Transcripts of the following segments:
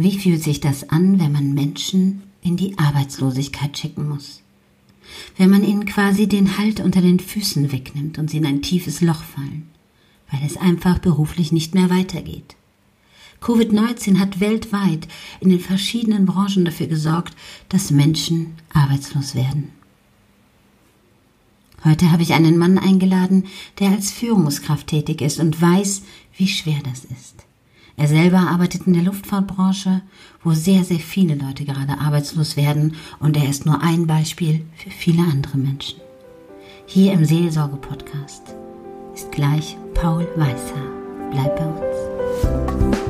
Wie fühlt sich das an, wenn man Menschen in die Arbeitslosigkeit schicken muss? Wenn man ihnen quasi den Halt unter den Füßen wegnimmt und sie in ein tiefes Loch fallen, weil es einfach beruflich nicht mehr weitergeht. Covid-19 hat weltweit in den verschiedenen Branchen dafür gesorgt, dass Menschen arbeitslos werden. Heute habe ich einen Mann eingeladen, der als Führungskraft tätig ist und weiß, wie schwer das ist. Er selber arbeitet in der Luftfahrtbranche, wo sehr, sehr viele Leute gerade arbeitslos werden und er ist nur ein Beispiel für viele andere Menschen. Hier im Seelsorge-Podcast ist gleich Paul Weißer. Bleib bei uns.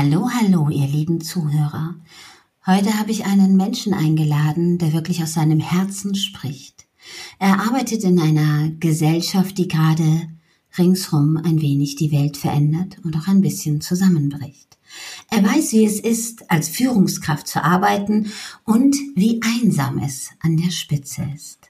Hallo, hallo, ihr lieben Zuhörer. Heute habe ich einen Menschen eingeladen, der wirklich aus seinem Herzen spricht. Er arbeitet in einer Gesellschaft, die gerade ringsrum ein wenig die Welt verändert und auch ein bisschen zusammenbricht. Er weiß, wie es ist, als Führungskraft zu arbeiten und wie einsam es an der Spitze ist.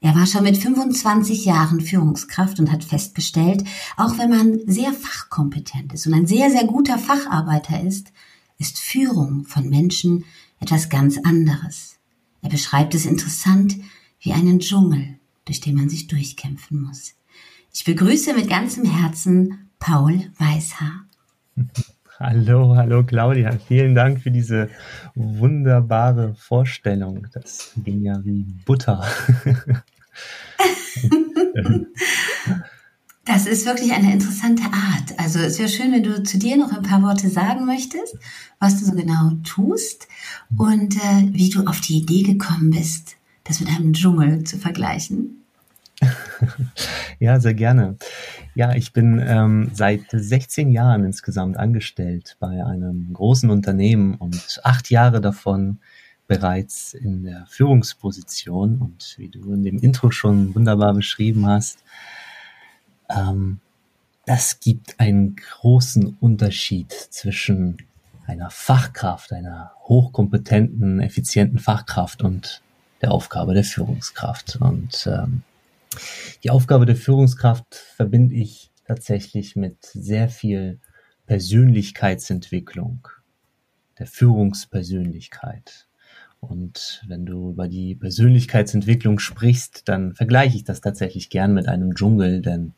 Er war schon mit 25 Jahren Führungskraft und hat festgestellt, auch wenn man sehr fachkompetent ist und ein sehr, sehr guter Facharbeiter ist, ist Führung von Menschen etwas ganz anderes. Er beschreibt es interessant wie einen Dschungel, durch den man sich durchkämpfen muss. Ich begrüße mit ganzem Herzen Paul Weißhaar. Hallo, hallo Claudia. Vielen Dank für diese wunderbare Vorstellung. Das ging ja wie Butter. Das ist wirklich eine interessante Art. Also es wäre schön, wenn du zu dir noch ein paar Worte sagen möchtest, was du so genau tust und äh, wie du auf die Idee gekommen bist, das mit einem Dschungel zu vergleichen. ja, sehr gerne. Ja, ich bin ähm, seit 16 Jahren insgesamt angestellt bei einem großen Unternehmen und acht Jahre davon bereits in der Führungsposition und wie du in dem Intro schon wunderbar beschrieben hast, ähm, das gibt einen großen Unterschied zwischen einer Fachkraft, einer hochkompetenten, effizienten Fachkraft und der Aufgabe der Führungskraft. Und ähm, die Aufgabe der Führungskraft verbinde ich tatsächlich mit sehr viel Persönlichkeitsentwicklung, der Führungspersönlichkeit. Und wenn du über die Persönlichkeitsentwicklung sprichst, dann vergleiche ich das tatsächlich gern mit einem Dschungel, denn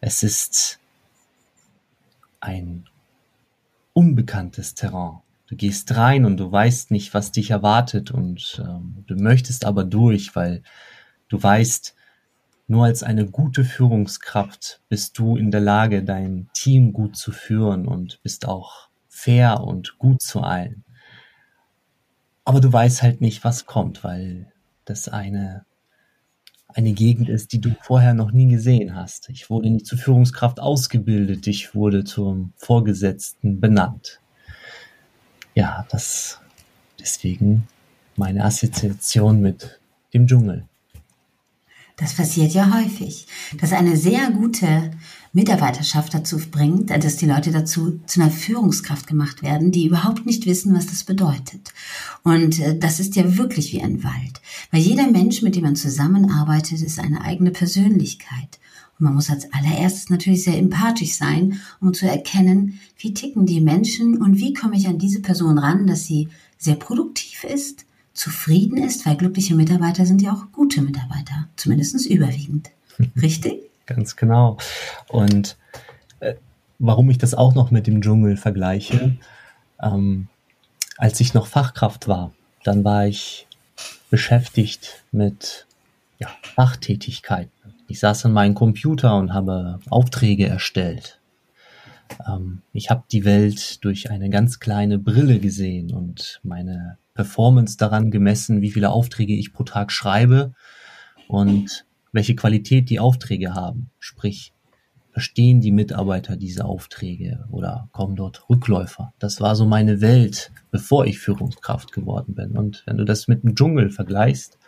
es ist ein unbekanntes Terrain. Du gehst rein und du weißt nicht, was dich erwartet und ähm, du möchtest aber durch, weil du weißt, nur als eine gute Führungskraft bist du in der Lage, dein Team gut zu führen und bist auch fair und gut zu allen. Aber du weißt halt nicht, was kommt, weil das eine, eine Gegend ist, die du vorher noch nie gesehen hast. Ich wurde nicht zur Führungskraft ausgebildet, ich wurde zum Vorgesetzten benannt. Ja, das deswegen meine Assoziation mit dem Dschungel. Das passiert ja häufig, dass eine sehr gute Mitarbeiterschaft dazu bringt, dass die Leute dazu zu einer Führungskraft gemacht werden, die überhaupt nicht wissen, was das bedeutet. Und äh, das ist ja wirklich wie ein Wald, weil jeder Mensch, mit dem man zusammenarbeitet, ist eine eigene Persönlichkeit. Und man muss als allererstes natürlich sehr empathisch sein, um zu erkennen, wie ticken die Menschen und wie komme ich an diese Person ran, dass sie sehr produktiv ist, zufrieden ist, weil glückliche Mitarbeiter sind ja auch gute Mitarbeiter, zumindest überwiegend. Richtig? Ganz genau. Und äh, warum ich das auch noch mit dem Dschungel vergleiche, ähm, als ich noch Fachkraft war, dann war ich beschäftigt mit ja, Fachtätigkeiten. Ich saß an meinem Computer und habe Aufträge erstellt. Ähm, ich habe die Welt durch eine ganz kleine Brille gesehen und meine Performance daran gemessen, wie viele Aufträge ich pro Tag schreibe und welche Qualität die Aufträge haben. Sprich, verstehen die Mitarbeiter diese Aufträge oder kommen dort Rückläufer? Das war so meine Welt, bevor ich Führungskraft geworden bin. Und wenn du das mit dem Dschungel vergleichst,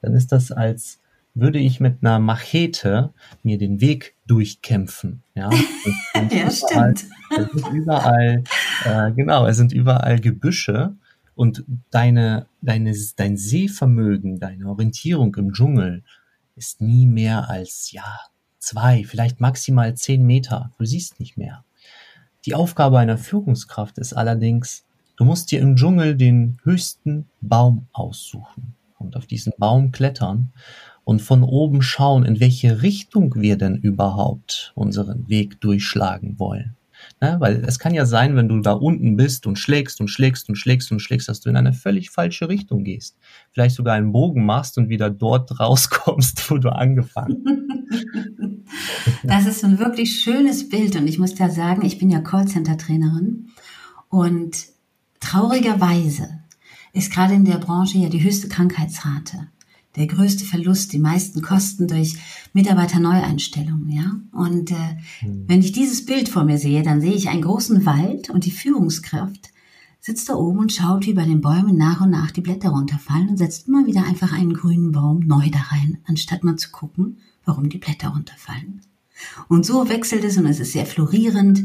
dann ist das als würde ich mit einer Machete mir den Weg durchkämpfen. Ja, ja stimmt. Es sind überall, äh, genau, es sind überall Gebüsche und deine, deine, dein Sehvermögen, deine Orientierung im Dschungel ist nie mehr als, ja, zwei, vielleicht maximal zehn Meter. Du siehst nicht mehr. Die Aufgabe einer Führungskraft ist allerdings, du musst dir im Dschungel den höchsten Baum aussuchen und auf diesen Baum klettern und von oben schauen, in welche Richtung wir denn überhaupt unseren Weg durchschlagen wollen. Ne? Weil es kann ja sein, wenn du da unten bist und schlägst und schlägst und schlägst und schlägst, dass du in eine völlig falsche Richtung gehst. Vielleicht sogar einen Bogen machst und wieder dort rauskommst, wo du angefangen Das ist ein wirklich schönes Bild und ich muss ja sagen, ich bin ja Callcenter-Trainerin und traurigerweise ist gerade in der Branche ja die höchste Krankheitsrate der größte Verlust, die meisten Kosten durch Mitarbeiterneueinstellungen, ja. Und äh, mhm. wenn ich dieses Bild vor mir sehe, dann sehe ich einen großen Wald und die Führungskraft sitzt da oben und schaut, wie bei den Bäumen nach und nach die Blätter runterfallen und setzt immer wieder einfach einen grünen Baum neu da rein, anstatt mal zu gucken, warum die Blätter runterfallen. Und so wechselt es und es ist sehr florierend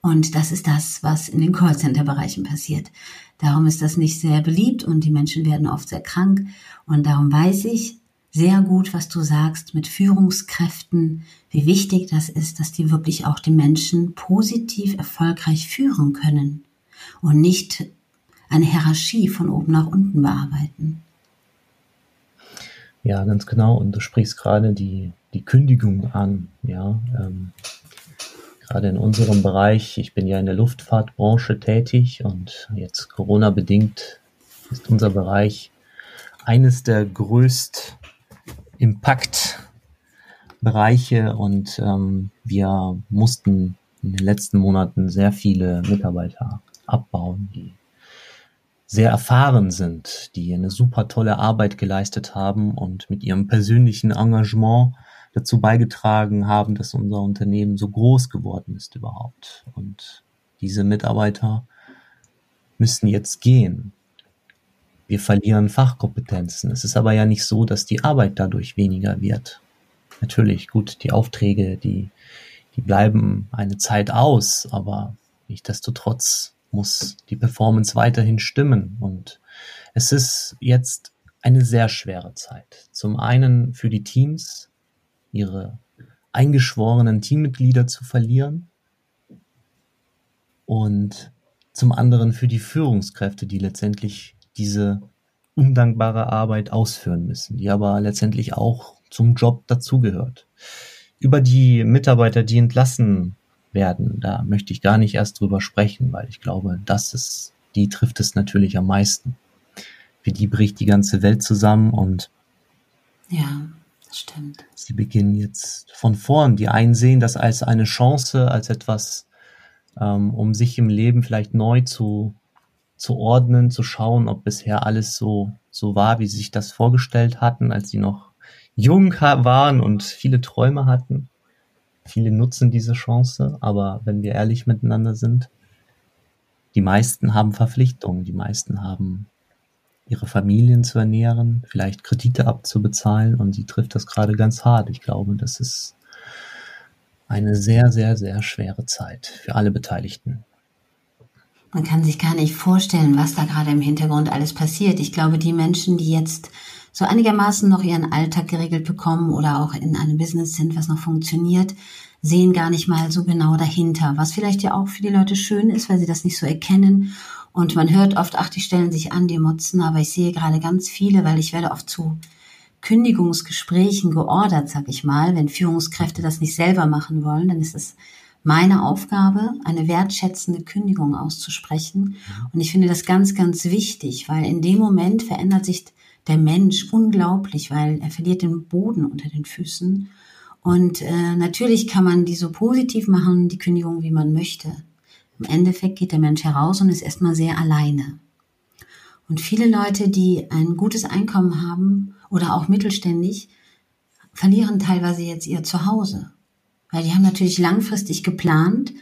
und das ist das, was in den Callcenter-Bereichen passiert. Darum ist das nicht sehr beliebt und die Menschen werden oft sehr krank. Und darum weiß ich sehr gut, was du sagst mit Führungskräften, wie wichtig das ist, dass die wirklich auch die Menschen positiv erfolgreich führen können und nicht eine Hierarchie von oben nach unten bearbeiten. Ja, ganz genau. Und du sprichst gerade die, die Kündigung an. Ja, ähm, gerade in unserem Bereich, ich bin ja in der Luftfahrtbranche tätig und jetzt Corona bedingt ist unser Bereich eines der größt Impact-Bereiche und ähm, wir mussten in den letzten Monaten sehr viele Mitarbeiter abbauen, die sehr erfahren sind, die eine super tolle Arbeit geleistet haben und mit ihrem persönlichen Engagement dazu beigetragen haben, dass unser Unternehmen so groß geworden ist überhaupt. Und diese Mitarbeiter müssen jetzt gehen. Wir verlieren Fachkompetenzen. Es ist aber ja nicht so, dass die Arbeit dadurch weniger wird. Natürlich, gut, die Aufträge, die, die bleiben eine Zeit aus, aber nichtsdestotrotz muss die Performance weiterhin stimmen. Und es ist jetzt eine sehr schwere Zeit. Zum einen für die Teams, ihre eingeschworenen Teammitglieder zu verlieren und zum anderen für die Führungskräfte, die letztendlich diese undankbare Arbeit ausführen müssen, die aber letztendlich auch zum Job dazugehört. Über die Mitarbeiter, die entlassen werden, da möchte ich gar nicht erst drüber sprechen, weil ich glaube, das ist, die trifft es natürlich am meisten. Für die bricht die ganze Welt zusammen und ja. Stimmt. Sie beginnen jetzt von vorn. Die einen sehen das als eine Chance, als etwas, ähm, um sich im Leben vielleicht neu zu, zu ordnen, zu schauen, ob bisher alles so, so war, wie sie sich das vorgestellt hatten, als sie noch jung waren und viele Träume hatten. Viele nutzen diese Chance, aber wenn wir ehrlich miteinander sind, die meisten haben Verpflichtungen, die meisten haben ihre Familien zu ernähren, vielleicht Kredite abzubezahlen und sie trifft das gerade ganz hart. Ich glaube, das ist eine sehr, sehr, sehr schwere Zeit für alle Beteiligten. Man kann sich gar nicht vorstellen, was da gerade im Hintergrund alles passiert. Ich glaube, die Menschen, die jetzt so einigermaßen noch ihren Alltag geregelt bekommen oder auch in einem Business sind, was noch funktioniert, sehen gar nicht mal so genau dahinter, was vielleicht ja auch für die Leute schön ist, weil sie das nicht so erkennen und man hört oft, ach, die stellen sich an, die motzen, aber ich sehe gerade ganz viele, weil ich werde oft zu Kündigungsgesprächen geordert, sag ich mal. Wenn Führungskräfte das nicht selber machen wollen, dann ist es meine Aufgabe, eine wertschätzende Kündigung auszusprechen. Und ich finde das ganz, ganz wichtig, weil in dem Moment verändert sich der Mensch unglaublich, weil er verliert den Boden unter den Füßen. Und äh, natürlich kann man die so positiv machen, die Kündigung, wie man möchte. Im Endeffekt geht der Mensch heraus und ist erstmal sehr alleine. Und viele Leute, die ein gutes Einkommen haben oder auch mittelständig, verlieren teilweise jetzt ihr Zuhause. Weil die haben natürlich langfristig geplant,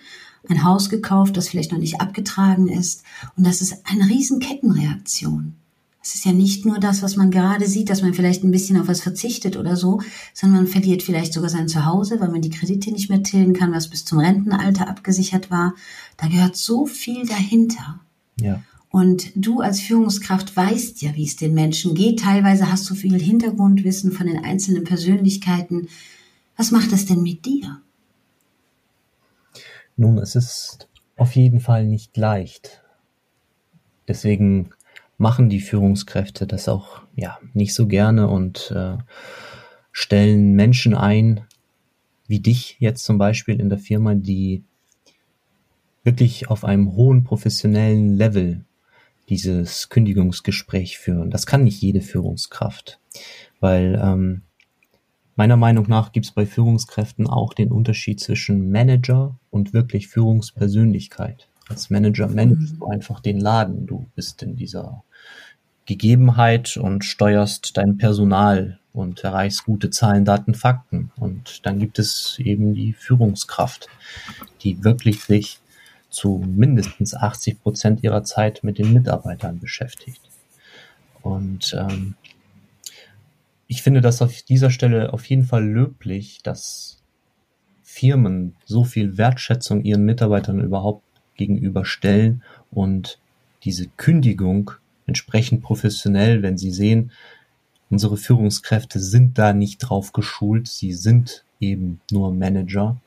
ein Haus gekauft, das vielleicht noch nicht abgetragen ist. Und das ist eine riesen Kettenreaktion. Es ist ja nicht nur das, was man gerade sieht, dass man vielleicht ein bisschen auf was verzichtet oder so, sondern man verliert vielleicht sogar sein Zuhause, weil man die Kredite nicht mehr tilgen kann, was bis zum Rentenalter abgesichert war. Da gehört so viel dahinter. Ja. Und du als Führungskraft weißt ja, wie es den Menschen geht. Teilweise hast du viel Hintergrundwissen von den einzelnen Persönlichkeiten. Was macht das denn mit dir? Nun, es ist auf jeden Fall nicht leicht. Deswegen machen die Führungskräfte das auch ja nicht so gerne und äh, stellen Menschen ein, wie dich jetzt zum Beispiel in der Firma, die wirklich auf einem hohen professionellen Level dieses Kündigungsgespräch führen. Das kann nicht jede Führungskraft, weil ähm, meiner Meinung nach gibt es bei Führungskräften auch den Unterschied zwischen Manager und wirklich Führungspersönlichkeit. Als Manager managst du einfach den Laden. Du bist in dieser Gegebenheit und steuerst dein Personal und erreichst gute Zahlen, Daten, Fakten. Und dann gibt es eben die Führungskraft, die wirklich sich zu mindestens 80 Prozent ihrer Zeit mit den Mitarbeitern beschäftigt. Und ähm, ich finde das auf dieser Stelle auf jeden Fall löblich, dass Firmen so viel Wertschätzung ihren Mitarbeitern überhaupt gegenüberstellen und diese Kündigung entsprechend professionell, wenn sie sehen, unsere Führungskräfte sind da nicht drauf geschult, sie sind eben nur Manager.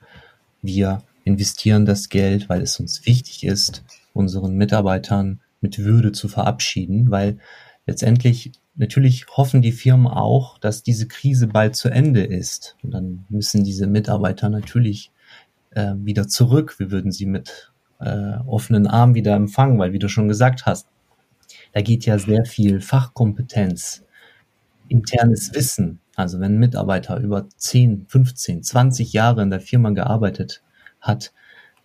Wir investieren das Geld, weil es uns wichtig ist, unseren Mitarbeitern mit Würde zu verabschieden, weil letztendlich natürlich hoffen die Firmen auch, dass diese Krise bald zu Ende ist. Und dann müssen diese Mitarbeiter natürlich äh, wieder zurück. Wir würden sie mit äh, offenen Armen wieder empfangen, weil wie du schon gesagt hast, da geht ja sehr viel Fachkompetenz, internes Wissen. Also wenn ein Mitarbeiter über 10, 15, 20 Jahre in der Firma gearbeitet hat,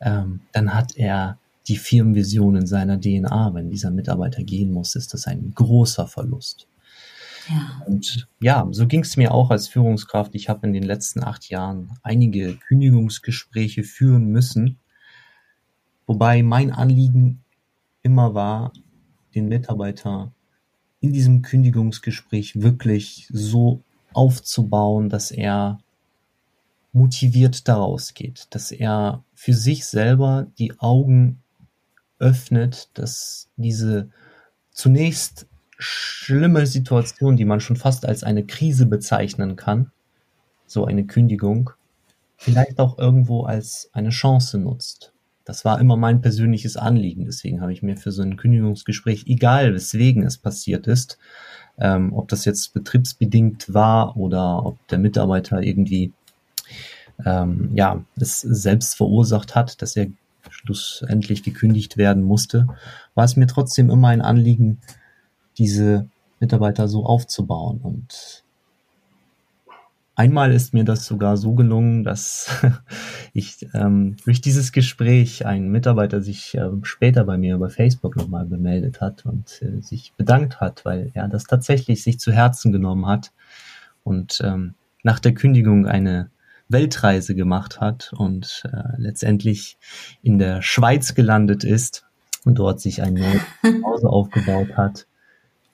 ähm, dann hat er die Firmenvision in seiner DNA. Wenn dieser Mitarbeiter gehen muss, ist das ein großer Verlust. Ja. Und ja, so ging es mir auch als Führungskraft. Ich habe in den letzten acht Jahren einige Kündigungsgespräche führen müssen, wobei mein Anliegen immer war, den Mitarbeiter in diesem Kündigungsgespräch wirklich so aufzubauen, dass er motiviert daraus geht, dass er für sich selber die Augen öffnet, dass diese zunächst schlimme Situation, die man schon fast als eine Krise bezeichnen kann, so eine Kündigung, vielleicht auch irgendwo als eine Chance nutzt. Das war immer mein persönliches Anliegen. Deswegen habe ich mir für so ein Kündigungsgespräch, egal weswegen es passiert ist, ähm, ob das jetzt betriebsbedingt war oder ob der Mitarbeiter irgendwie ähm, ja es selbst verursacht hat, dass er schlussendlich gekündigt werden musste, war es mir trotzdem immer ein Anliegen, diese Mitarbeiter so aufzubauen. Und einmal ist mir das sogar so gelungen, dass ich ähm, durch dieses Gespräch ein Mitarbeiter sich äh, später bei mir über Facebook nochmal bemeldet hat und äh, sich bedankt hat, weil er das tatsächlich sich zu Herzen genommen hat und ähm, nach der Kündigung eine Weltreise gemacht hat und äh, letztendlich in der Schweiz gelandet ist und dort sich ein neues Zuhause aufgebaut hat.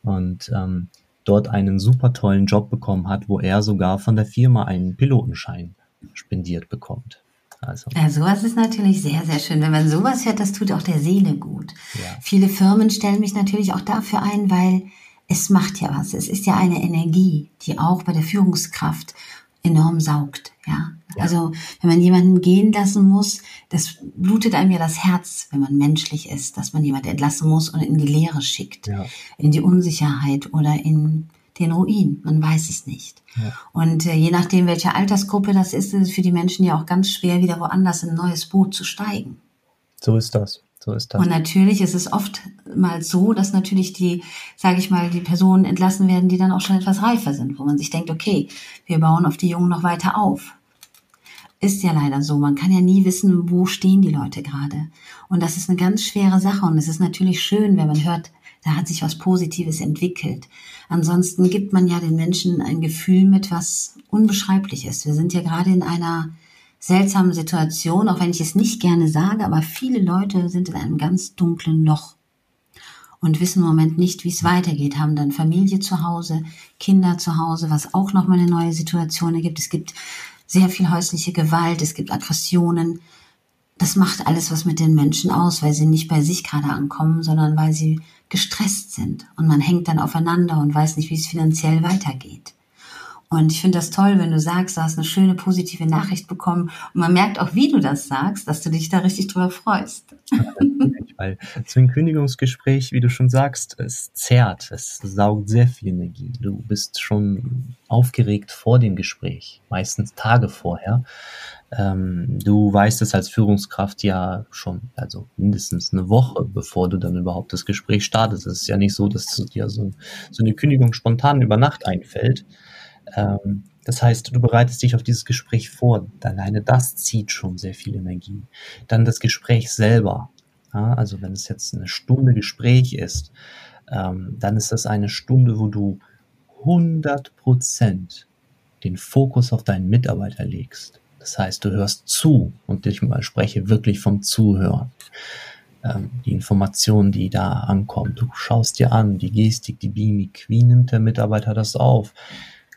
Und ähm, dort einen super tollen Job bekommen hat, wo er sogar von der Firma einen Pilotenschein spendiert bekommt. Also. Ja, sowas ist natürlich sehr, sehr schön. Wenn man sowas hört, das tut auch der Seele gut. Ja. Viele Firmen stellen mich natürlich auch dafür ein, weil es macht ja was. Es ist ja eine Energie, die auch bei der Führungskraft enorm saugt. Ja? Ja? Also wenn man jemanden gehen lassen muss, das blutet einem ja das Herz, wenn man menschlich ist, dass man jemanden entlassen muss und in die Leere schickt, ja. in die Unsicherheit oder in den Ruin. Man weiß es nicht. Ja. Und äh, je nachdem, welche Altersgruppe das ist, ist es für die Menschen ja auch ganz schwer, wieder woanders in ein neues Boot zu steigen. So ist das. So ist das. Und natürlich ist es oft mal so, dass natürlich die, sage ich mal, die Personen entlassen werden, die dann auch schon etwas reifer sind, wo man sich denkt, okay, wir bauen auf die Jungen noch weiter auf. Ist ja leider so. Man kann ja nie wissen, wo stehen die Leute gerade. Und das ist eine ganz schwere Sache. Und es ist natürlich schön, wenn man hört, da hat sich was Positives entwickelt. Ansonsten gibt man ja den Menschen ein Gefühl mit, was unbeschreiblich ist. Wir sind ja gerade in einer seltsamen Situation, auch wenn ich es nicht gerne sage, aber viele Leute sind in einem ganz dunklen Loch. und wissen im Moment nicht, wie es weitergeht, haben dann Familie zu Hause, Kinder zu Hause, was auch nochmal eine neue Situation ergibt. Es gibt sehr viel häusliche Gewalt, es gibt Aggressionen. Das macht alles was mit den Menschen aus, weil sie nicht bei sich gerade ankommen, sondern weil sie gestresst sind. Und man hängt dann aufeinander und weiß nicht, wie es finanziell weitergeht. Und ich finde das toll, wenn du sagst, du hast eine schöne positive Nachricht bekommen. Und man merkt auch, wie du das sagst, dass du dich da richtig drüber freust. weil so ein Kündigungsgespräch, wie du schon sagst, es zerrt, es saugt sehr viel Energie. Du bist schon aufgeregt vor dem Gespräch, meistens Tage vorher. Ähm, du weißt es als Führungskraft ja schon, also mindestens eine Woche, bevor du dann überhaupt das Gespräch startest. Es ist ja nicht so, dass dir so, so eine Kündigung spontan über Nacht einfällt. Ähm, das heißt, du bereitest dich auf dieses Gespräch vor. Alleine das zieht schon sehr viel Energie. Dann das Gespräch selber. Ja, also wenn es jetzt eine Stunde Gespräch ist, ähm, dann ist das eine Stunde, wo du 100 Prozent den Fokus auf deinen Mitarbeiter legst. Das heißt, du hörst zu und ich spreche wirklich vom Zuhören. Ähm, die Informationen, die da ankommen, du schaust dir an, die Gestik, die Mimik, wie nimmt der Mitarbeiter das auf?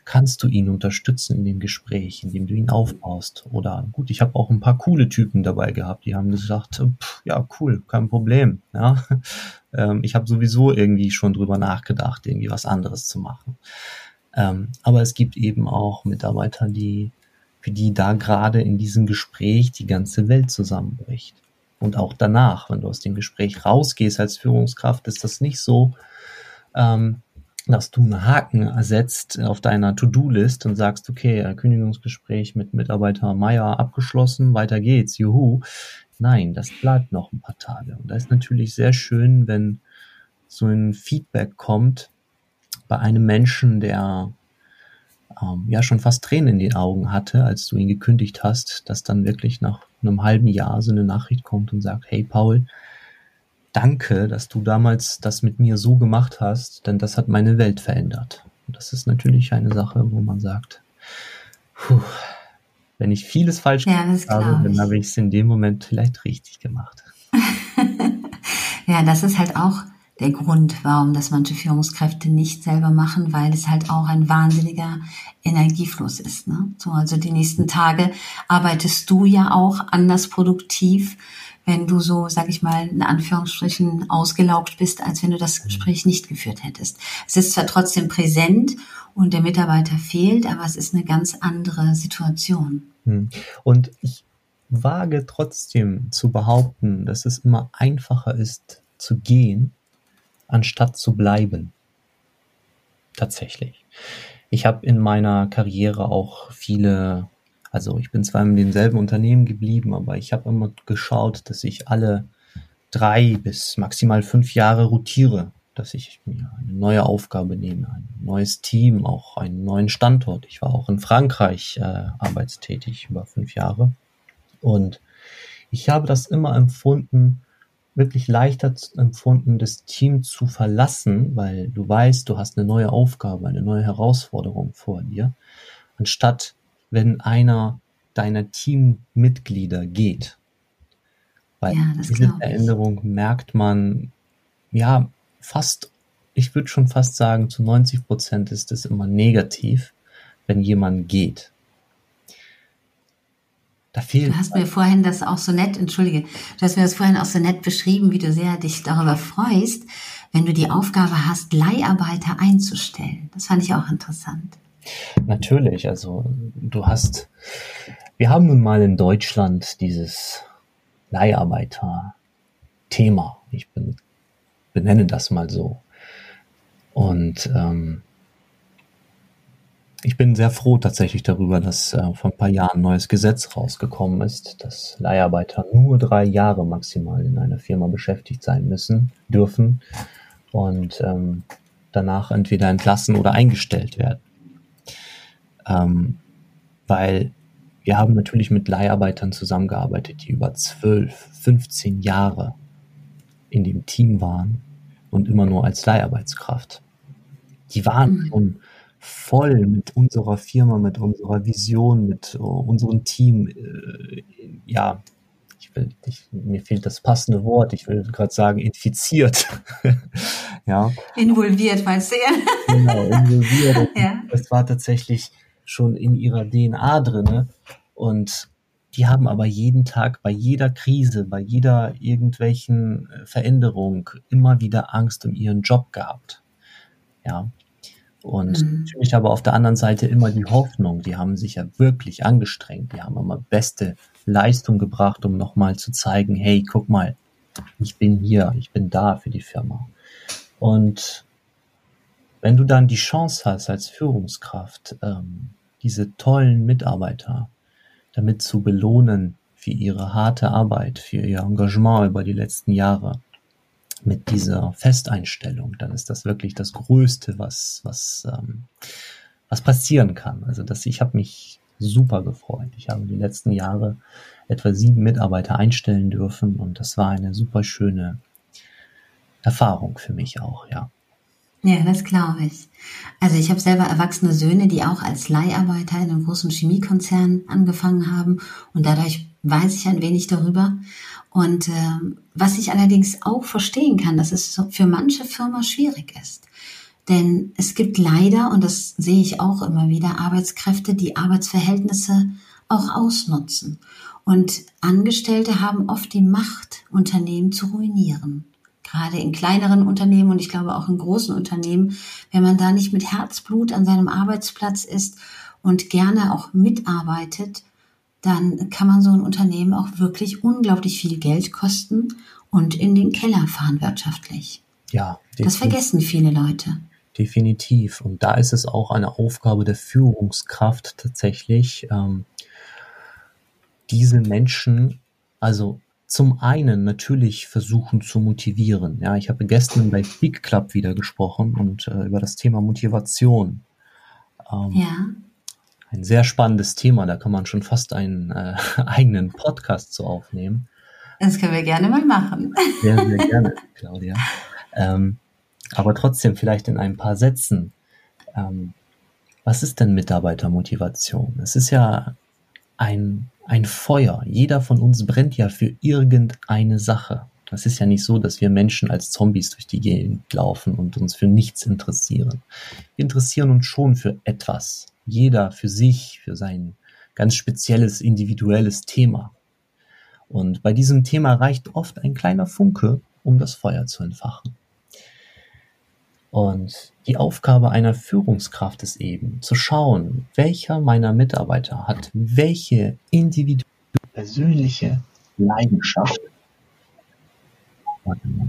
Kannst du ihn unterstützen in dem Gespräch, indem du ihn aufbaust. Oder gut, ich habe auch ein paar coole Typen dabei gehabt, die haben gesagt, pff, ja, cool, kein Problem. Ja, ähm, ich habe sowieso irgendwie schon drüber nachgedacht, irgendwie was anderes zu machen. Ähm, aber es gibt eben auch Mitarbeiter, die für die da gerade in diesem Gespräch die ganze Welt zusammenbricht. Und auch danach, wenn du aus dem Gespräch rausgehst als Führungskraft, ist das nicht so, ähm, dass du einen Haken ersetzt auf deiner To-Do-List und sagst, okay, Kündigungsgespräch mit Mitarbeiter Meier abgeschlossen, weiter geht's, juhu. Nein, das bleibt noch ein paar Tage. Und da ist natürlich sehr schön, wenn so ein Feedback kommt bei einem Menschen, der ähm, ja schon fast Tränen in den Augen hatte, als du ihn gekündigt hast, dass dann wirklich nach einem halben Jahr so eine Nachricht kommt und sagt, hey Paul, danke, dass du damals das mit mir so gemacht hast, denn das hat meine Welt verändert. Und das ist natürlich eine Sache, wo man sagt, puh, wenn ich vieles falsch ja, gemacht habe, dann habe ich es in dem Moment vielleicht richtig gemacht. ja, das ist halt auch der Grund, warum das manche Führungskräfte nicht selber machen, weil es halt auch ein wahnsinniger Energiefluss ist. Ne? So, also die nächsten Tage arbeitest du ja auch anders produktiv, wenn du so, sag ich mal, in Anführungsstrichen ausgelaugt bist, als wenn du das Gespräch nicht geführt hättest. Es ist zwar trotzdem präsent und der Mitarbeiter fehlt, aber es ist eine ganz andere Situation. Hm. Und ich wage trotzdem zu behaupten, dass es immer einfacher ist zu gehen, anstatt zu bleiben. Tatsächlich. Ich habe in meiner Karriere auch viele also ich bin zwar in demselben Unternehmen geblieben, aber ich habe immer geschaut, dass ich alle drei bis maximal fünf Jahre rotiere, dass ich mir eine neue Aufgabe nehme, ein neues Team, auch einen neuen Standort. Ich war auch in Frankreich äh, arbeitstätig über fünf Jahre und ich habe das immer empfunden, wirklich leichter empfunden, das Team zu verlassen, weil du weißt, du hast eine neue Aufgabe, eine neue Herausforderung vor dir, anstatt wenn einer deiner Teammitglieder geht. Weil ja, diese Veränderung merkt man, ja, fast, ich würde schon fast sagen, zu 90 Prozent ist es immer negativ, wenn jemand geht. Da fehlt du hast mir vorhin das auch so nett, entschuldige, du hast mir das vorhin auch so nett beschrieben, wie du sehr dich darüber freust, wenn du die Aufgabe hast, Leiharbeiter einzustellen. Das fand ich auch interessant. Natürlich, also du hast, wir haben nun mal in Deutschland dieses Leiharbeiter-Thema. Ich bin, benenne das mal so. Und ähm, ich bin sehr froh tatsächlich darüber, dass äh, vor ein paar Jahren ein neues Gesetz rausgekommen ist, dass Leiharbeiter nur drei Jahre maximal in einer Firma beschäftigt sein müssen, dürfen und ähm, danach entweder entlassen oder eingestellt werden. Ähm, weil wir haben natürlich mit Leiharbeitern zusammengearbeitet, die über 12, 15 Jahre in dem Team waren und immer nur als Leiharbeitskraft. Die waren mhm. schon voll mit unserer Firma, mit unserer Vision, mit uh, unserem Team, äh, ja, ich will, ich, mir fehlt das passende Wort, ich will gerade sagen, infiziert. ja. Involviert, meinst du ja? genau, involviert. ja. Das war tatsächlich schon in ihrer DNA drinne und die haben aber jeden Tag bei jeder Krise, bei jeder irgendwelchen äh, Veränderung immer wieder Angst um ihren Job gehabt. Ja. Und mhm. natürlich aber auf der anderen Seite immer die Hoffnung, die haben sich ja wirklich angestrengt, die haben immer beste Leistung gebracht, um nochmal zu zeigen, hey, guck mal, ich bin hier, ich bin da für die Firma. Und wenn du dann die Chance hast als Führungskraft, ähm, diese tollen Mitarbeiter damit zu belohnen für ihre harte Arbeit, für ihr Engagement über die letzten Jahre, mit dieser Festeinstellung, dann ist das wirklich das Größte, was, was, ähm, was passieren kann. Also dass ich habe mich super gefreut. Ich habe die letzten Jahre etwa sieben Mitarbeiter einstellen dürfen und das war eine super schöne Erfahrung für mich auch, ja. Ja, das glaube ich. Also ich habe selber erwachsene Söhne, die auch als Leiharbeiter in einem großen Chemiekonzern angefangen haben und dadurch weiß ich ein wenig darüber. Und äh, was ich allerdings auch verstehen kann, dass es für manche Firma schwierig ist. Denn es gibt leider, und das sehe ich auch immer wieder, Arbeitskräfte, die Arbeitsverhältnisse auch ausnutzen. Und Angestellte haben oft die Macht, Unternehmen zu ruinieren. Gerade in kleineren Unternehmen und ich glaube auch in großen Unternehmen, wenn man da nicht mit Herzblut an seinem Arbeitsplatz ist und gerne auch mitarbeitet, dann kann man so ein Unternehmen auch wirklich unglaublich viel Geld kosten und in den Keller fahren wirtschaftlich. Ja. Das vergessen viele Leute. Definitiv. Und da ist es auch eine Aufgabe der Führungskraft tatsächlich, ähm, diese Menschen, also zum einen natürlich versuchen zu motivieren. Ja, ich habe gestern bei Big Club wieder gesprochen und äh, über das Thema Motivation. Ähm, ja ein sehr spannendes Thema. Da kann man schon fast einen äh, eigenen Podcast zu aufnehmen. Das können wir gerne mal machen. Sehr, sehr gerne, Claudia. Ähm, aber trotzdem vielleicht in ein paar Sätzen. Ähm, was ist denn Mitarbeitermotivation? Es ist ja ein, ein Feuer. Jeder von uns brennt ja für irgendeine Sache. Es ist ja nicht so, dass wir Menschen als Zombies durch die Gegend laufen und uns für nichts interessieren. Wir interessieren uns schon für etwas jeder für sich, für sein ganz spezielles, individuelles Thema. Und bei diesem Thema reicht oft ein kleiner Funke, um das Feuer zu entfachen. Und die Aufgabe einer Führungskraft ist eben zu schauen, welcher meiner Mitarbeiter hat welche individuelle persönliche Leidenschaft. Warte mal,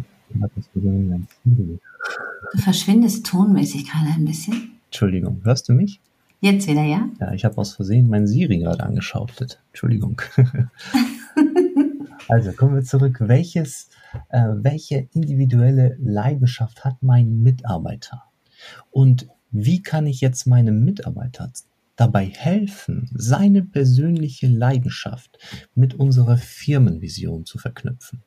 du verschwindest tonmäßig gerade ein bisschen. Entschuldigung, hörst du mich? Jetzt wieder, ja? Ja, ich habe aus Versehen mein Siri gerade angeschaltet. Entschuldigung. also kommen wir zurück. Welches, äh, welche individuelle Leidenschaft hat mein Mitarbeiter? Und wie kann ich jetzt meinem Mitarbeiter dabei helfen, seine persönliche Leidenschaft mit unserer Firmenvision zu verknüpfen?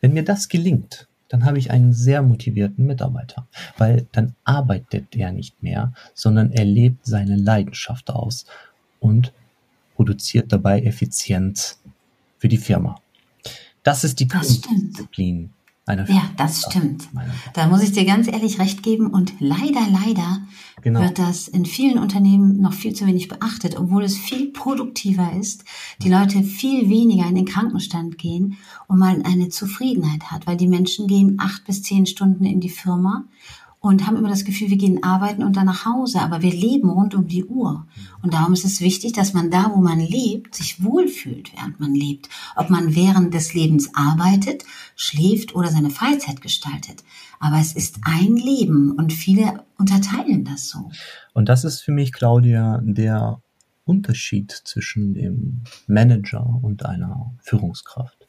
Wenn mir das gelingt, dann habe ich einen sehr motivierten Mitarbeiter, weil dann arbeitet er nicht mehr, sondern er lebt seine Leidenschaft aus und produziert dabei effizient für die Firma. Das ist die Disziplin eine ja, das stimmt. Da muss ich dir ganz ehrlich recht geben. Und leider, leider genau. wird das in vielen Unternehmen noch viel zu wenig beachtet, obwohl es viel produktiver ist, die Leute viel weniger in den Krankenstand gehen und man eine Zufriedenheit hat, weil die Menschen gehen acht bis zehn Stunden in die Firma und haben immer das Gefühl, wir gehen arbeiten und dann nach Hause, aber wir leben rund um die Uhr. Und darum ist es wichtig, dass man da, wo man lebt, sich wohlfühlt, während man lebt. Ob man während des Lebens arbeitet, schläft oder seine Freizeit gestaltet. Aber es ist ein Leben und viele unterteilen das so. Und das ist für mich, Claudia, der Unterschied zwischen dem Manager und einer Führungskraft.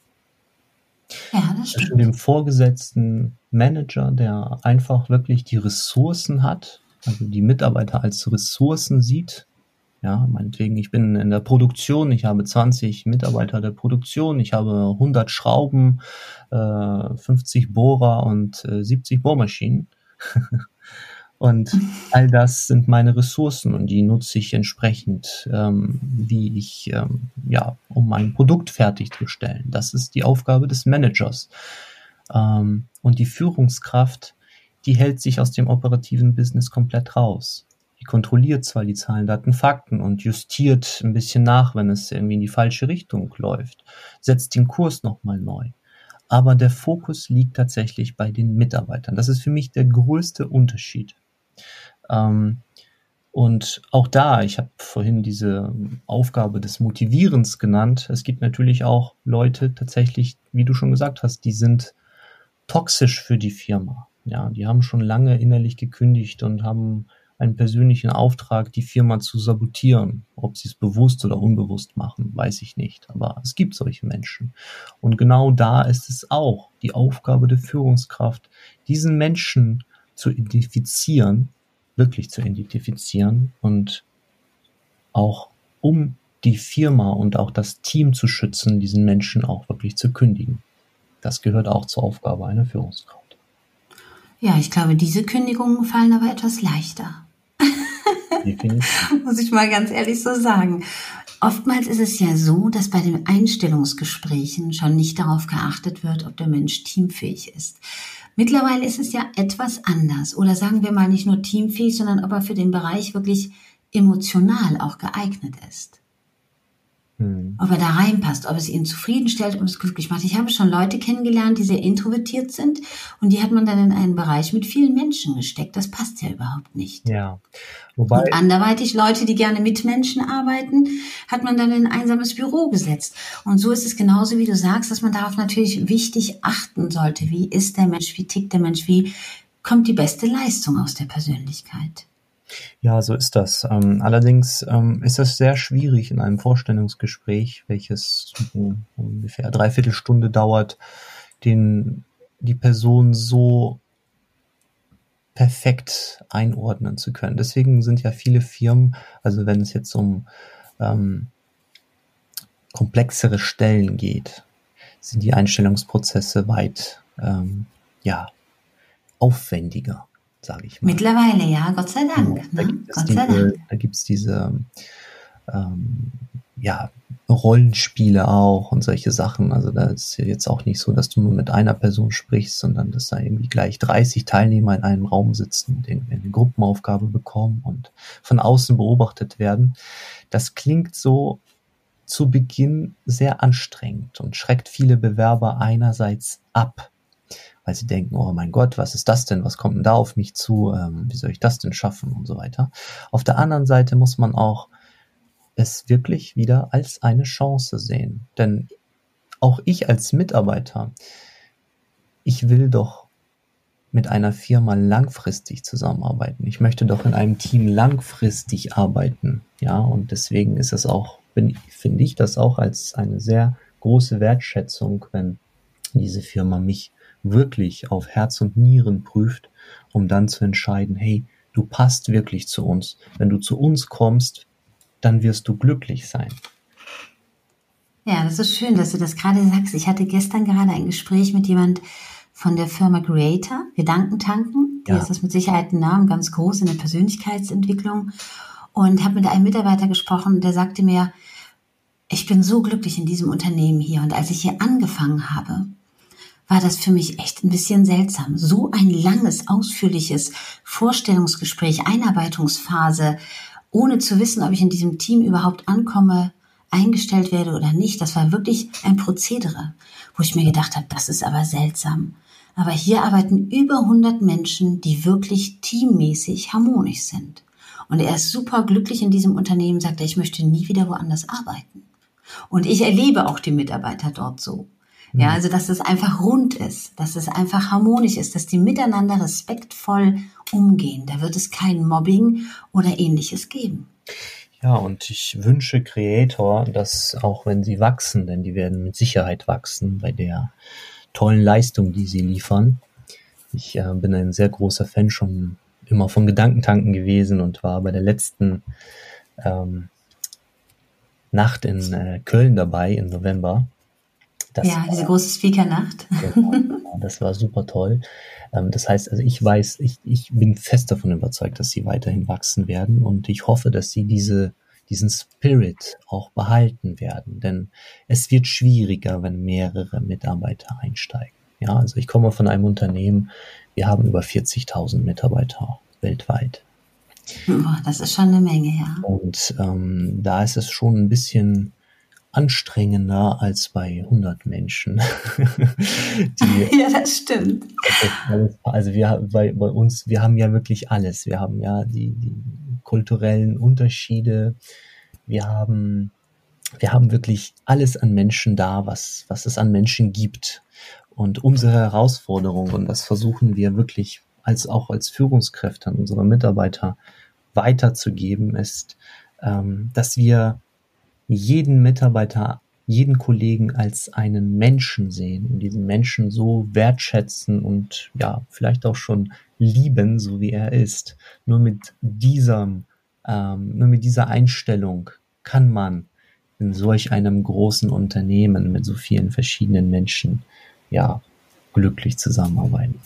Ja, das. Zwischen dem vorgesetzten Manager, der einfach wirklich die Ressourcen hat, also die Mitarbeiter als Ressourcen sieht. Ja, meinetwegen, ich bin in der Produktion, ich habe 20 Mitarbeiter der Produktion, ich habe 100 Schrauben, äh, 50 Bohrer und äh, 70 Bohrmaschinen. Und all das sind meine Ressourcen und die nutze ich entsprechend, ähm, wie ich, ähm, ja, um mein Produkt fertigzustellen. Das ist die Aufgabe des Managers. Ähm, und die Führungskraft, die hält sich aus dem operativen Business komplett raus. Die kontrolliert zwar die Zahlen, Daten, Fakten und justiert ein bisschen nach, wenn es irgendwie in die falsche Richtung läuft, setzt den Kurs nochmal neu. Aber der Fokus liegt tatsächlich bei den Mitarbeitern. Das ist für mich der größte Unterschied. Ähm, und auch da, ich habe vorhin diese Aufgabe des Motivierens genannt. Es gibt natürlich auch Leute tatsächlich, wie du schon gesagt hast, die sind toxisch für die Firma. Ja, die haben schon lange innerlich gekündigt und haben einen persönlichen Auftrag, die Firma zu sabotieren. Ob sie es bewusst oder unbewusst machen, weiß ich nicht. Aber es gibt solche Menschen. Und genau da ist es auch die Aufgabe der Führungskraft, diesen Menschen zu identifizieren, wirklich zu identifizieren und auch um die Firma und auch das Team zu schützen, diesen Menschen auch wirklich zu kündigen. Das gehört auch zur Aufgabe einer Führungskraft. Ja, ich glaube, diese Kündigungen fallen aber etwas leichter. Muss ich mal ganz ehrlich so sagen. Oftmals ist es ja so, dass bei den Einstellungsgesprächen schon nicht darauf geachtet wird, ob der Mensch teamfähig ist. Mittlerweile ist es ja etwas anders. Oder sagen wir mal nicht nur teamfähig, sondern ob er für den Bereich wirklich emotional auch geeignet ist. Mhm. Ob er da reinpasst, ob es ihn zufriedenstellt, ob es glücklich macht. Ich habe schon Leute kennengelernt, die sehr introvertiert sind und die hat man dann in einen Bereich mit vielen Menschen gesteckt. Das passt ja überhaupt nicht. Ja. Wobei und anderweitig Leute, die gerne mit Menschen arbeiten, hat man dann in ein einsames Büro gesetzt. Und so ist es genauso, wie du sagst, dass man darauf natürlich wichtig achten sollte. Wie ist der Mensch? Wie tickt der Mensch? Wie kommt die beste Leistung aus der Persönlichkeit? Ja, so ist das. Ähm, allerdings ähm, ist es sehr schwierig in einem Vorstellungsgespräch, welches ungefähr dreiviertel Stunde dauert, den, die Person so perfekt einordnen zu können. Deswegen sind ja viele Firmen, also wenn es jetzt um ähm, komplexere Stellen geht, sind die Einstellungsprozesse weit ähm, ja, aufwendiger sage ich mal. Mittlerweile, ja, Gott sei Dank. Ja, da, ne? Gott diese, sei Dank. da gibt es diese ähm, ja, Rollenspiele auch und solche Sachen. Also da ist jetzt auch nicht so, dass du nur mit einer Person sprichst, sondern dass da irgendwie gleich 30 Teilnehmer in einem Raum sitzen und eine Gruppenaufgabe bekommen und von außen beobachtet werden. Das klingt so zu Beginn sehr anstrengend und schreckt viele Bewerber einerseits ab, weil sie denken, oh mein Gott, was ist das denn? Was kommt denn da auf mich zu? Ähm, wie soll ich das denn schaffen und so weiter. Auf der anderen Seite muss man auch es wirklich wieder als eine Chance sehen. Denn auch ich als Mitarbeiter, ich will doch mit einer Firma langfristig zusammenarbeiten. Ich möchte doch in einem Team langfristig arbeiten. Ja, und deswegen ist es auch, finde ich das auch als eine sehr große Wertschätzung, wenn diese Firma mich wirklich auf Herz und Nieren prüft, um dann zu entscheiden, hey, du passt wirklich zu uns. Wenn du zu uns kommst, dann wirst du glücklich sein. Ja, das ist schön, dass du das gerade sagst. Ich hatte gestern gerade ein Gespräch mit jemand von der Firma Creator, Gedankentanken. Die ja. ist das mit Sicherheit ein Name, ganz groß in der Persönlichkeitsentwicklung. Und habe mit einem Mitarbeiter gesprochen, der sagte mir, ich bin so glücklich in diesem Unternehmen hier. Und als ich hier angefangen habe, war das für mich echt ein bisschen seltsam. So ein langes, ausführliches Vorstellungsgespräch, Einarbeitungsphase, ohne zu wissen, ob ich in diesem Team überhaupt ankomme, eingestellt werde oder nicht. Das war wirklich ein Prozedere, wo ich mir gedacht habe, das ist aber seltsam. Aber hier arbeiten über 100 Menschen, die wirklich teammäßig harmonisch sind. Und er ist super glücklich in diesem Unternehmen, sagt er, ich möchte nie wieder woanders arbeiten. Und ich erlebe auch die Mitarbeiter dort so. Ja, mhm. also dass es einfach rund ist, dass es einfach harmonisch ist, dass die miteinander respektvoll umgehen. Da wird es kein Mobbing oder ähnliches geben. Ja, und ich wünsche Creator, dass auch wenn sie wachsen, denn die werden mit Sicherheit wachsen bei der tollen Leistung, die sie liefern. Ich äh, bin ein sehr großer Fan schon immer von Gedankentanken gewesen und war bei der letzten ähm, Nacht in äh, Köln dabei im November Das ja, diese große Speaker-Nacht. das war super toll. Ähm, das heißt, also ich weiß, ich, ich bin fest davon überzeugt, dass sie weiterhin wachsen werden und ich hoffe, dass sie diese, diesen Spirit auch behalten werden, denn es wird schwieriger, wenn mehrere Mitarbeiter einsteigen. Ja, also ich komme von einem Unternehmen, wir haben über 40.000 Mitarbeiter weltweit. das ist schon eine Menge, ja. Und ähm, da ist es schon ein bisschen anstrengender als bei 100 Menschen. Ja, das stimmt. Also wir bei, bei uns, wir haben ja wirklich alles. Wir haben ja die, die kulturellen Unterschiede. Wir haben, wir haben wirklich alles an Menschen da, was, was es an Menschen gibt. Und unsere Herausforderung, und das versuchen wir wirklich als auch als Führungskräfte an unsere Mitarbeiter weiterzugeben, ist, ähm, dass wir jeden Mitarbeiter, jeden Kollegen als einen Menschen sehen und diesen Menschen so wertschätzen und ja, vielleicht auch schon lieben, so wie er ist. Nur mit diesem, ähm, nur mit dieser Einstellung kann man in solch einem großen Unternehmen mit so vielen verschiedenen Menschen ja glücklich zusammenarbeiten.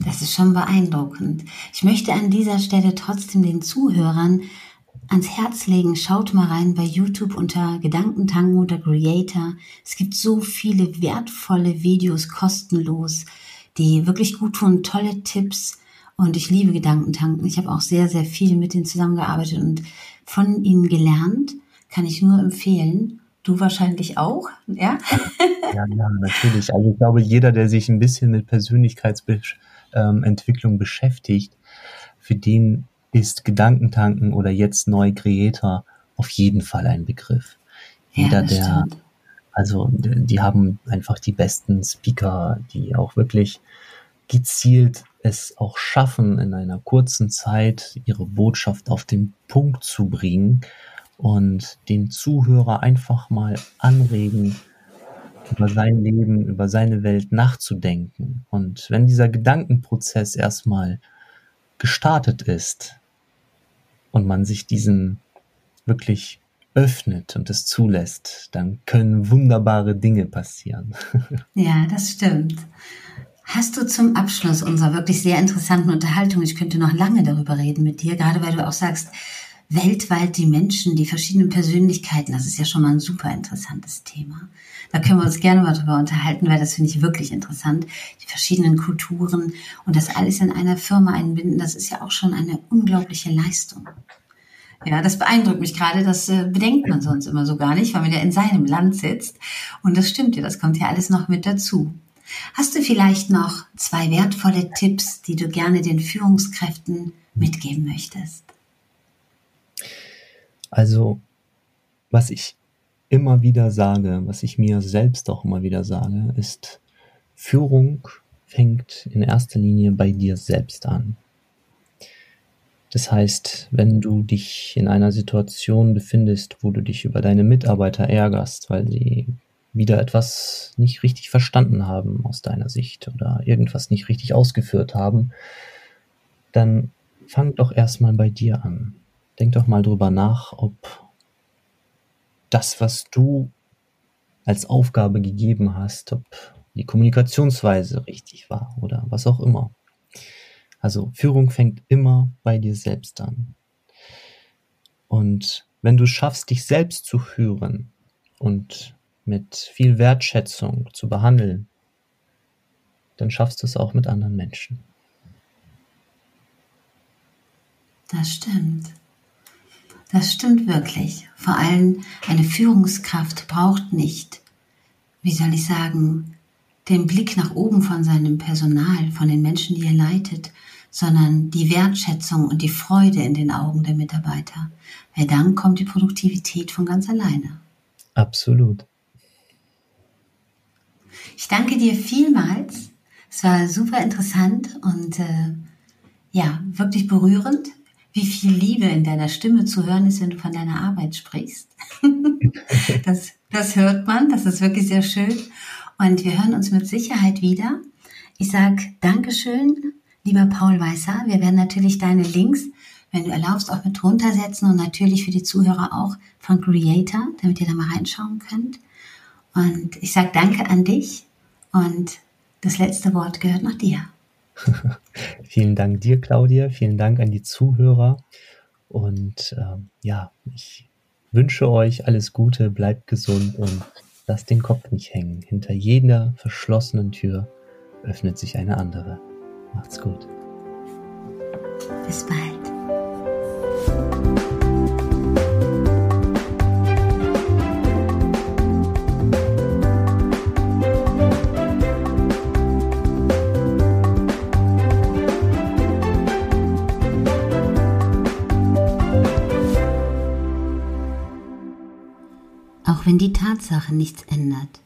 Das ist schon beeindruckend. Ich möchte an dieser Stelle trotzdem den Zuhörern ans Herz legen. Schaut mal rein bei YouTube unter Gedankentanken oder Creator. Es gibt so viele wertvolle Videos kostenlos, die wirklich gut tun, tolle Tipps. Und ich liebe Gedankentanken. Ich habe auch sehr, sehr viel mit ihnen zusammengearbeitet und von ihnen gelernt. Kann ich nur empfehlen. Du wahrscheinlich auch, ja? Ja, ja, natürlich. Also ich glaube, jeder, der sich ein bisschen mit Persönlichkeitsentwicklung ähm, beschäftigt, für den ist Gedankentanken oder jetzt neu Creator auf jeden Fall ein Begriff. Jeder, der, stimmt. also die haben einfach die besten Speaker, die auch wirklich gezielt es auch schaffen, in einer kurzen Zeit ihre Botschaft auf den Punkt zu bringen und den Zuhörer einfach mal anregen, über sein Leben, über seine Welt nachzudenken. Und wenn dieser Gedankenprozess erstmal gestartet ist und man sich diesen wirklich öffnet und es zulässt, dann können wunderbare Dinge passieren. Ja, das stimmt. Hast du zum Abschluss unserer wirklich sehr interessanten Unterhaltung, ich könnte noch lange darüber reden mit dir, gerade weil du auch sagst, weltweit die Menschen, die verschiedenen Persönlichkeiten, das ist ja schon mal ein super interessantes Thema. Da können wir uns gerne mal drüber unterhalten, weil das finde ich wirklich interessant. Die verschiedenen Kulturen und das alles in einer Firma einbinden, das ist ja auch schon eine unglaubliche Leistung. Ja, das beeindruckt mich gerade. Das äh, bedenkt man sonst immer so gar nicht, weil man ja in seinem Land sitzt. Und das stimmt ja, das kommt ja alles noch mit dazu. Hast du vielleicht noch zwei wertvolle Tipps, die du gerne den Führungskräften mitgeben möchtest? Also, was ich immer wieder sage, was ich mir selbst auch immer wieder sage, ist, Führung fängt in erster Linie bei dir selbst an. Das heißt, wenn du dich in einer Situation befindest, wo du dich über deine Mitarbeiter ärgerst, weil sie wieder etwas nicht richtig verstanden haben aus deiner Sicht oder irgendwas nicht richtig ausgeführt haben, dann fang doch erstmal bei dir an. Denk doch mal drüber nach, ob das, was du als Aufgabe gegeben hast, ob die Kommunikationsweise richtig war oder was auch immer. Also Führung fängt immer bei dir selbst an. Und wenn du schaffst, dich selbst zu führen und mit viel Wertschätzung zu behandeln, dann schaffst du es auch mit anderen Menschen. Das stimmt. Das stimmt wirklich. Vor allem eine Führungskraft braucht nicht, wie soll ich sagen, den Blick nach oben von seinem Personal, von den Menschen, die er leitet, sondern die Wertschätzung und die Freude in den Augen der Mitarbeiter. Weil dann kommt die Produktivität von ganz alleine. Absolut. Ich danke dir vielmals. Es war super interessant und äh, ja, wirklich berührend wie viel Liebe in deiner Stimme zu hören ist, wenn du von deiner Arbeit sprichst. das, das hört man, das ist wirklich sehr schön. Und wir hören uns mit Sicherheit wieder. Ich sage Dankeschön, lieber Paul Weißer. Wir werden natürlich deine Links, wenn du erlaubst, auch mit runtersetzen und natürlich für die Zuhörer auch von Creator, damit ihr da mal reinschauen könnt. Und ich sage danke an dich und das letzte Wort gehört noch dir. vielen Dank dir, Claudia. Vielen Dank an die Zuhörer. Und ähm, ja, ich wünsche euch alles Gute, bleibt gesund und lasst den Kopf nicht hängen. Hinter jeder verschlossenen Tür öffnet sich eine andere. Macht's gut. Bis bald. Wenn die Tatsache nichts ändert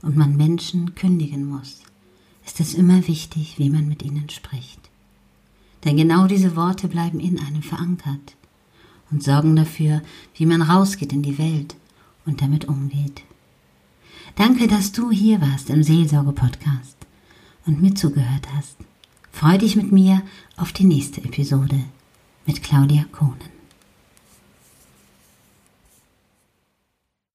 und man Menschen kündigen muss, ist es immer wichtig, wie man mit ihnen spricht. Denn genau diese Worte bleiben in einem verankert und sorgen dafür, wie man rausgeht in die Welt und damit umgeht. Danke, dass du hier warst im Seelsorge-Podcast und mir zugehört hast. Freu dich mit mir auf die nächste Episode mit Claudia Kohnen.